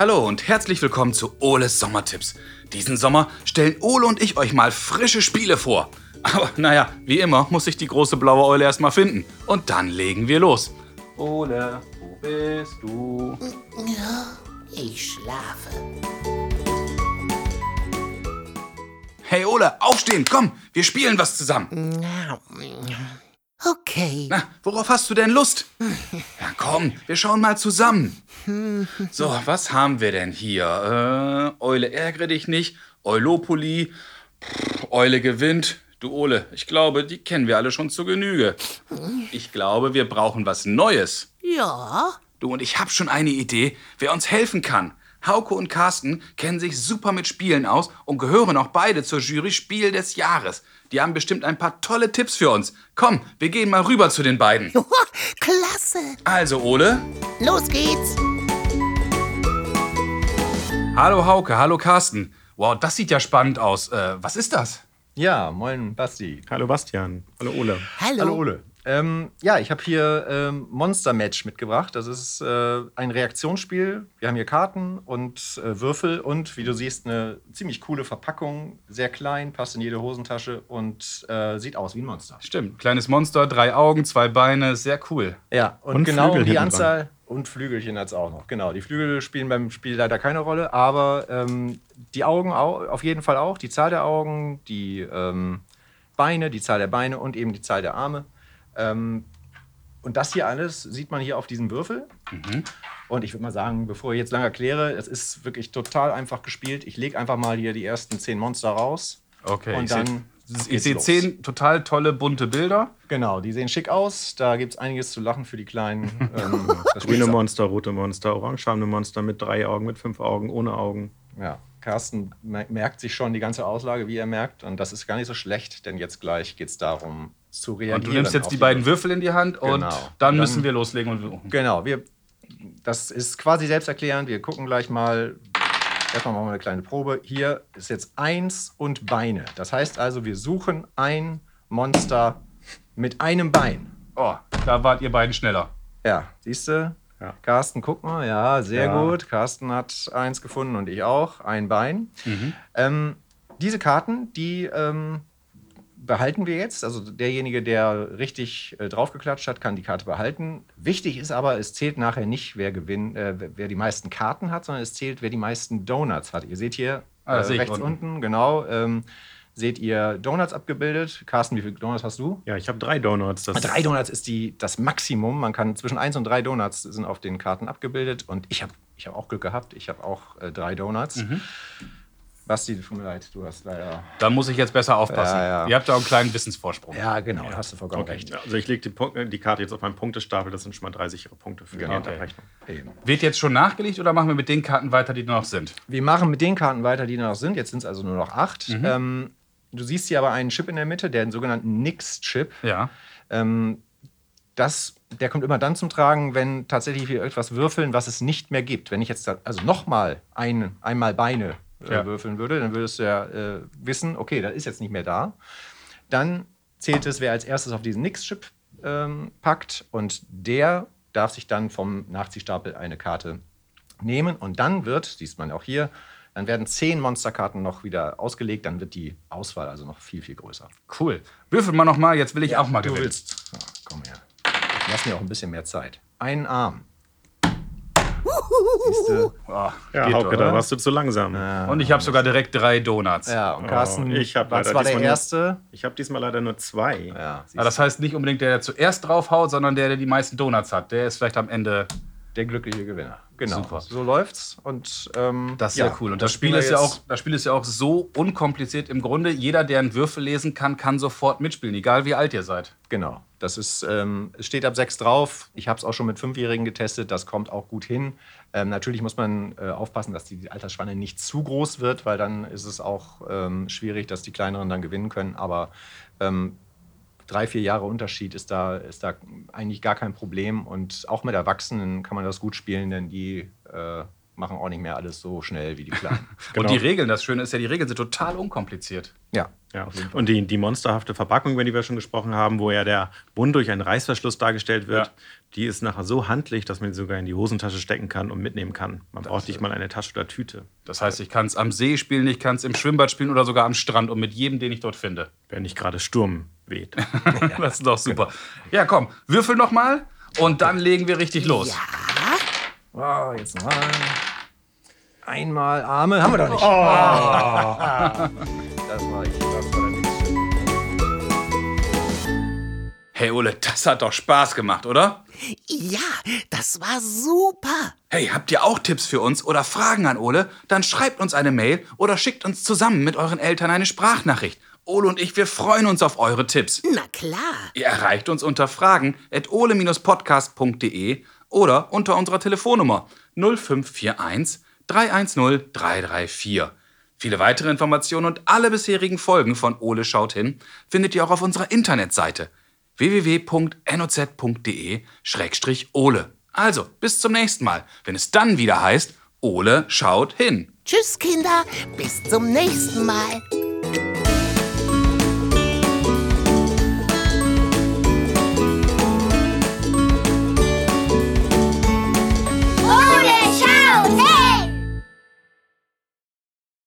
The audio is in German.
Hallo und herzlich willkommen zu Oles Sommertipps. Diesen Sommer stellen Ole und ich euch mal frische Spiele vor. Aber naja, wie immer muss sich die große blaue Eule erstmal finden. Und dann legen wir los. Ole, wo bist du? Ich schlafe. Hey Ole, aufstehen, komm, wir spielen was zusammen. Okay. Na, worauf hast du denn Lust? Ja, komm, wir schauen mal zusammen. So, was haben wir denn hier? Äh, Eule ärgere dich nicht, Eulopoli, Eule gewinnt. Du Ole, ich glaube, die kennen wir alle schon zu Genüge. Ich glaube, wir brauchen was Neues. Ja. Du und ich hab schon eine Idee, wer uns helfen kann. Hauke und Carsten kennen sich super mit Spielen aus und gehören auch beide zur Jury Spiel des Jahres. Die haben bestimmt ein paar tolle Tipps für uns. Komm, wir gehen mal rüber zu den beiden. Klasse. Also, Ole. Los geht's. Hallo Hauke, hallo Carsten. Wow, das sieht ja spannend aus. Äh, was ist das? Ja, moin Basti. Hallo Bastian. Hallo Ole. Hallo. Hallo Ole. Ähm, ja, ich habe hier ähm, Monster Match mitgebracht. Das ist äh, ein Reaktionsspiel. Wir haben hier Karten und äh, Würfel und wie du siehst, eine ziemlich coole Verpackung. Sehr klein, passt in jede Hosentasche und äh, sieht aus wie ein Monster. Stimmt, kleines Monster, drei Augen, zwei Beine, sehr cool. Ja, und, Und genau Flügel die Anzahl und Flügelchen hat es auch noch. Genau, die Flügel spielen beim Spiel leider keine Rolle, aber ähm, die Augen au auf jeden Fall auch. Die Zahl der Augen, die ähm, Beine, die Zahl der Beine und eben die Zahl der Arme. Ähm, und das hier alles sieht man hier auf diesem Würfel. Und ich würde mal sagen, bevor ich jetzt lange erkläre, es ist wirklich total einfach gespielt. Ich lege einfach mal hier die ersten zehn Monster raus. Okay, Und ich sehe dann ich geht's seh los. zehn total tolle bunte Bilder. Genau, die sehen schick aus. Da gibt es einiges zu lachen für die Kleinen. Ähm, Grüne Monster, rote Monster, orangefarbene Monster mit drei Augen, mit fünf Augen, ohne Augen. Ja, Carsten mer- merkt sich schon die ganze Auslage, wie er merkt. Und das ist gar nicht so schlecht, denn jetzt gleich geht es darum, zu reagieren. Und du nimmst jetzt die beiden Würfel. In die Hand und Genau. dann dann- müssen wir loslegen. Und Genau, wir, das ist quasi selbsterklärend. Wir gucken gleich mal. Erstmal machen wir eine kleine Probe. Hier ist jetzt eins und Beine. Das heißt also, wir suchen ein Monster mit einem Bein. oh, da wart ihr beiden schneller. Ja, siehst du? Ja. Carsten, guck mal. Ja, sehr Ja. gut. Carsten hat eins gefunden und ich auch. Ein Bein. Ähm, diese Karten, die ähm, behalten wir jetzt. Also derjenige, der richtig äh, draufgeklatscht hat, kann die Karte behalten. Wichtig ist aber, es zählt nachher nicht, wer gewinnt, äh, wer- die meisten Karten hat, sondern es zählt, wer die meisten Donuts hat. Ihr seht hier Ah, äh, ich rechts unten. unten, genau, ähm, seht ihr Donuts abgebildet. Carsten, wie viele Donuts hast du? Ja, ich habe drei Donuts. Das Drei Donuts ist die, das Maximum. Man kann zwischen eins und drei Donuts sind auf den Karten abgebildet. Und ich habe ich hab auch Glück gehabt. Ich habe auch äh, drei Donuts. Mhm. Basti, tut mir leid, du hast leider. Da muss ich jetzt besser aufpassen. Ja, ja. Ihr habt da einen kleinen Wissensvorsprung. Ja, genau, da hast du vollkommen recht. Ja, also ich lege die, die Karte jetzt auf meinen Punktestapel. Das sind schon mal drei sichere Punkte für Genau. die Abrechnung. Eben. Wird jetzt schon nachgelegt oder machen wir mit den Karten weiter, die noch sind? Wir machen mit den Karten weiter, die noch sind. Jetzt sind es also nur noch acht. Mhm. Ähm, du siehst hier aber einen Chip in der Mitte, den sogenannten Nix-Chip. Ja. Ähm, das, der kommt immer dann zum Tragen, wenn tatsächlich wir etwas würfeln, was es nicht mehr gibt. Wenn ich jetzt da, also nochmal ein, einmal Beine äh, Ja. würfeln würde, dann würdest du ja äh, wissen, okay, das ist jetzt nicht mehr da. Dann zählt es, wer als erstes auf diesen Nix-Chip ähm, packt und der darf sich dann vom Nachziehstapel eine Karte nehmen und dann wird, sieht man auch hier, dann werden zehn Monsterkarten noch wieder ausgelegt, dann wird die Auswahl also noch viel, viel größer. Cool. Würfel mal nochmal, jetzt will ich auch mal Du gewinnen. willst. Ja, komm her. Lass mir auch ein bisschen mehr Zeit. Einen Arm. Siehst du? Oh, Ja, Hauke, da warst du zu langsam. Und ich habe sogar direkt drei Donuts. Ja, und Carsten, Oh, ich hab was leider war der diesmal nur- erste? Ich habe diesmal leider nur zwei. Ja, Aber das heißt nicht unbedingt der, der zuerst draufhaut, sondern der, der die meisten Donuts hat. Der ist vielleicht am Ende. Der glückliche Gewinner. Genau. Super. So läuft's. Und, ähm, Das ist ja, sehr cool. Und das, Spiel ist ja auch, das Spiel ist ja auch so unkompliziert. Im Grunde, jeder, der einen Würfel lesen kann, kann sofort mitspielen, egal wie alt ihr seid. Genau. Das ist, ähm, es steht ab sechs drauf. Ich habe es auch schon mit Fünfjährigen getestet. Das kommt auch gut hin. Ähm, natürlich muss man äh, aufpassen, dass die Altersspanne nicht zu groß wird, weil dann ist es auch ähm, schwierig, dass die Kleineren dann gewinnen können. Aber ähm, drei, vier Jahre Unterschied ist da, ist da eigentlich gar kein Problem. Und auch mit Erwachsenen kann man das gut spielen, denn die äh, machen auch nicht mehr alles so schnell wie die Kleinen. Genau. Und die Regeln, das Schöne ist ja, die Regeln sind total unkompliziert. ja, Ja. Und die, die monsterhafte Verpackung, über die wir schon gesprochen haben, wo ja der Bund durch einen Reißverschluss dargestellt wird, Ja. die ist nachher so handlich, dass man sie sogar in die Hosentasche stecken kann und mitnehmen kann. Man braucht nicht mal eine Tasche oder Tüte. Das heißt, ich kann es am See spielen, ich kann es im Schwimmbad spielen oder sogar am Strand und mit jedem, den ich dort finde. Wenn nicht gerade Sturm weht. Das ist doch super. Ja, komm, würfel noch mal und dann legen wir richtig los. Oh, jetzt noch ein. Einmal Arme. Haben wir doch nicht. Ah. Das war ich. Das war. Hey Ole, das hat doch Spaß gemacht, oder? Ja, das war super. Hey, habt ihr auch Tipps für uns oder Fragen an Ole? Dann schreibt uns eine Mail oder schickt uns zusammen mit euren Eltern eine Sprachnachricht. Ole und ich, wir freuen uns auf eure Tipps. Na klar. Ihr erreicht uns unter fragen at ole-podcast.de oder unter unserer Telefonnummer 0541 310 334. Viele weitere Informationen und alle bisherigen Folgen von Ole schaut hin findet ihr auch auf unserer Internetseite www.noz.de-ole. Also, bis zum nächsten Mal, wenn es dann wieder heißt, Ole schaut hin. Tschüss, Kinder. Bis zum nächsten Mal.